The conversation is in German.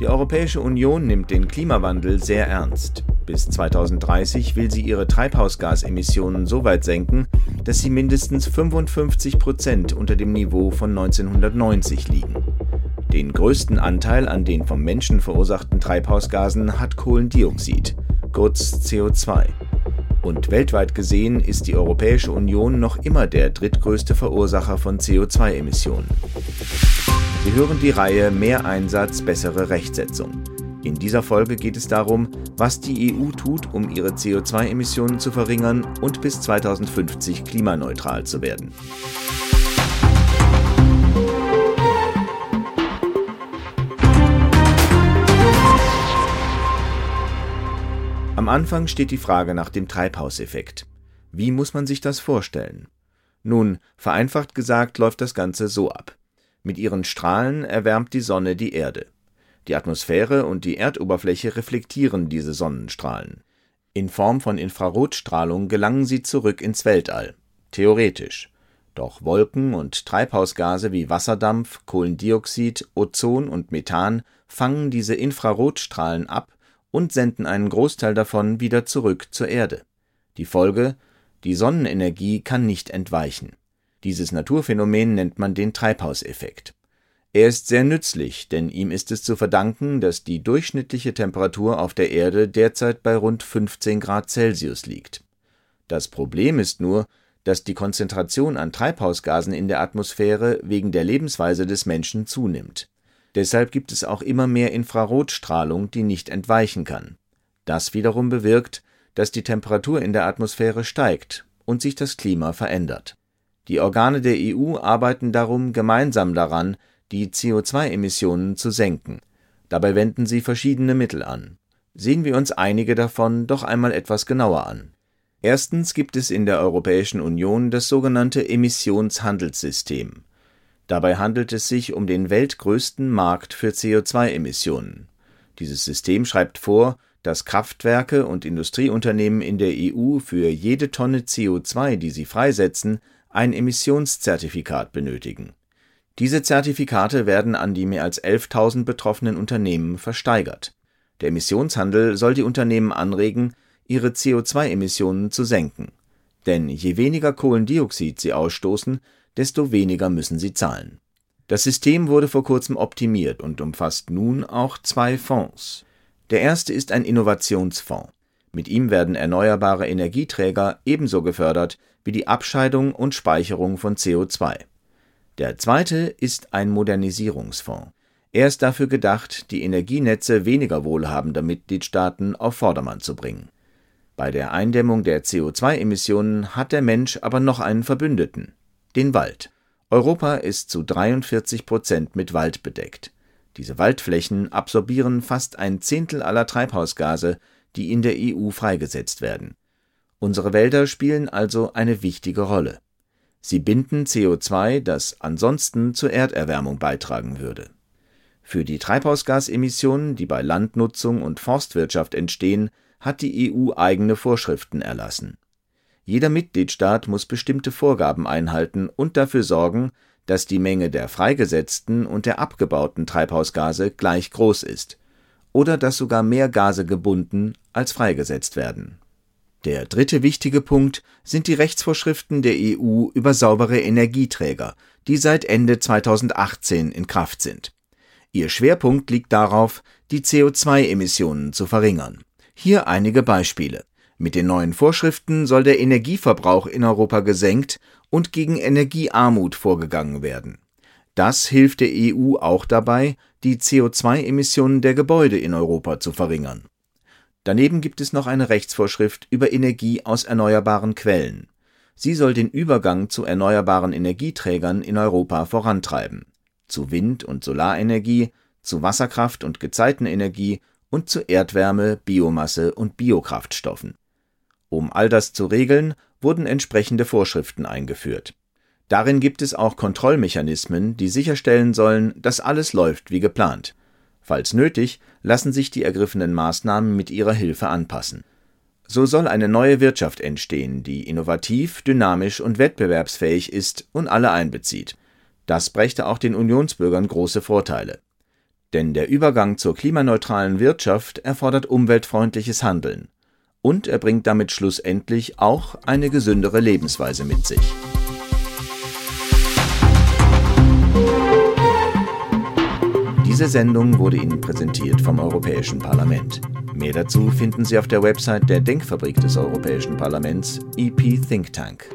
Die Europäische Union nimmt den Klimawandel sehr ernst. Bis 2030 will sie ihre Treibhausgasemissionen so weit senken, dass sie mindestens 55 Prozent unter dem Niveau von 1990 liegen. Den größten Anteil an den vom Menschen verursachten Treibhausgasen hat Kohlendioxid, kurz CO2. Und weltweit gesehen ist die Europäische Union noch immer der drittgrößte Verursacher von CO2-Emissionen. Sie hören die Reihe Mehr Einsatz, bessere Rechtsetzung. In dieser Folge geht es darum, was die EU tut, um ihre CO2-Emissionen zu verringern und bis 2050 klimaneutral zu werden. Am Anfang steht die Frage nach dem Treibhauseffekt. Wie muss man sich das vorstellen? Nun, vereinfacht gesagt läuft das Ganze so ab. Mit ihren Strahlen erwärmt die Sonne die Erde. Die Atmosphäre und die Erdoberfläche reflektieren diese Sonnenstrahlen. In Form von Infrarotstrahlung gelangen sie zurück ins Weltall. Theoretisch. Doch Wolken und Treibhausgase wie Wasserdampf, Kohlendioxid, Ozon und Methan fangen diese Infrarotstrahlen ab und senden einen Großteil davon wieder zurück zur Erde. Die Folge Die Sonnenenergie kann nicht entweichen. Dieses Naturphänomen nennt man den Treibhauseffekt. Er ist sehr nützlich, denn ihm ist es zu verdanken, dass die durchschnittliche Temperatur auf der Erde derzeit bei rund 15 Grad Celsius liegt. Das Problem ist nur, dass die Konzentration an Treibhausgasen in der Atmosphäre wegen der Lebensweise des Menschen zunimmt. Deshalb gibt es auch immer mehr Infrarotstrahlung, die nicht entweichen kann. Das wiederum bewirkt, dass die Temperatur in der Atmosphäre steigt und sich das Klima verändert die Organe der EU arbeiten darum gemeinsam daran, die CO2-Emissionen zu senken. Dabei wenden sie verschiedene Mittel an. Sehen wir uns einige davon doch einmal etwas genauer an. Erstens gibt es in der Europäischen Union das sogenannte Emissionshandelssystem. Dabei handelt es sich um den weltgrößten Markt für CO2-Emissionen. Dieses System schreibt vor, dass Kraftwerke und Industrieunternehmen in der EU für jede Tonne CO2, die sie freisetzen, ein Emissionszertifikat benötigen. Diese Zertifikate werden an die mehr als 11.000 betroffenen Unternehmen versteigert. Der Emissionshandel soll die Unternehmen anregen, ihre CO2-Emissionen zu senken. Denn je weniger Kohlendioxid sie ausstoßen, desto weniger müssen sie zahlen. Das System wurde vor kurzem optimiert und umfasst nun auch zwei Fonds. Der erste ist ein Innovationsfonds. Mit ihm werden erneuerbare Energieträger ebenso gefördert wie die Abscheidung und Speicherung von CO2. Der zweite ist ein Modernisierungsfonds. Er ist dafür gedacht, die Energienetze weniger wohlhabender Mitgliedstaaten auf Vordermann zu bringen. Bei der Eindämmung der CO2-Emissionen hat der Mensch aber noch einen Verbündeten, den Wald. Europa ist zu 43 Prozent mit Wald bedeckt. Diese Waldflächen absorbieren fast ein Zehntel aller Treibhausgase, die in der EU freigesetzt werden. Unsere Wälder spielen also eine wichtige Rolle. Sie binden CO2, das ansonsten zur Erderwärmung beitragen würde. Für die Treibhausgasemissionen, die bei Landnutzung und Forstwirtschaft entstehen, hat die EU eigene Vorschriften erlassen. Jeder Mitgliedstaat muss bestimmte Vorgaben einhalten und dafür sorgen, dass die Menge der freigesetzten und der abgebauten Treibhausgase gleich groß ist oder dass sogar mehr Gase gebunden als freigesetzt werden der dritte wichtige Punkt sind die Rechtsvorschriften der EU über saubere Energieträger, die seit Ende 2018 in Kraft sind. Ihr Schwerpunkt liegt darauf, die CO2-Emissionen zu verringern. Hier einige Beispiele. Mit den neuen Vorschriften soll der Energieverbrauch in Europa gesenkt und gegen Energiearmut vorgegangen werden. Das hilft der EU auch dabei, die CO2-Emissionen der Gebäude in Europa zu verringern. Daneben gibt es noch eine Rechtsvorschrift über Energie aus erneuerbaren Quellen. Sie soll den Übergang zu erneuerbaren Energieträgern in Europa vorantreiben, zu Wind- und Solarenergie, zu Wasserkraft und Gezeitenenergie und zu Erdwärme, Biomasse und Biokraftstoffen. Um all das zu regeln, wurden entsprechende Vorschriften eingeführt. Darin gibt es auch Kontrollmechanismen, die sicherstellen sollen, dass alles läuft wie geplant. Falls nötig, lassen sich die ergriffenen Maßnahmen mit ihrer Hilfe anpassen. So soll eine neue Wirtschaft entstehen, die innovativ, dynamisch und wettbewerbsfähig ist und alle einbezieht. Das brächte auch den Unionsbürgern große Vorteile. Denn der Übergang zur klimaneutralen Wirtschaft erfordert umweltfreundliches Handeln. Und er bringt damit schlussendlich auch eine gesündere Lebensweise mit sich. Diese Sendung wurde Ihnen präsentiert vom Europäischen Parlament. Mehr dazu finden Sie auf der Website der Denkfabrik des Europäischen Parlaments, EP Think Tank.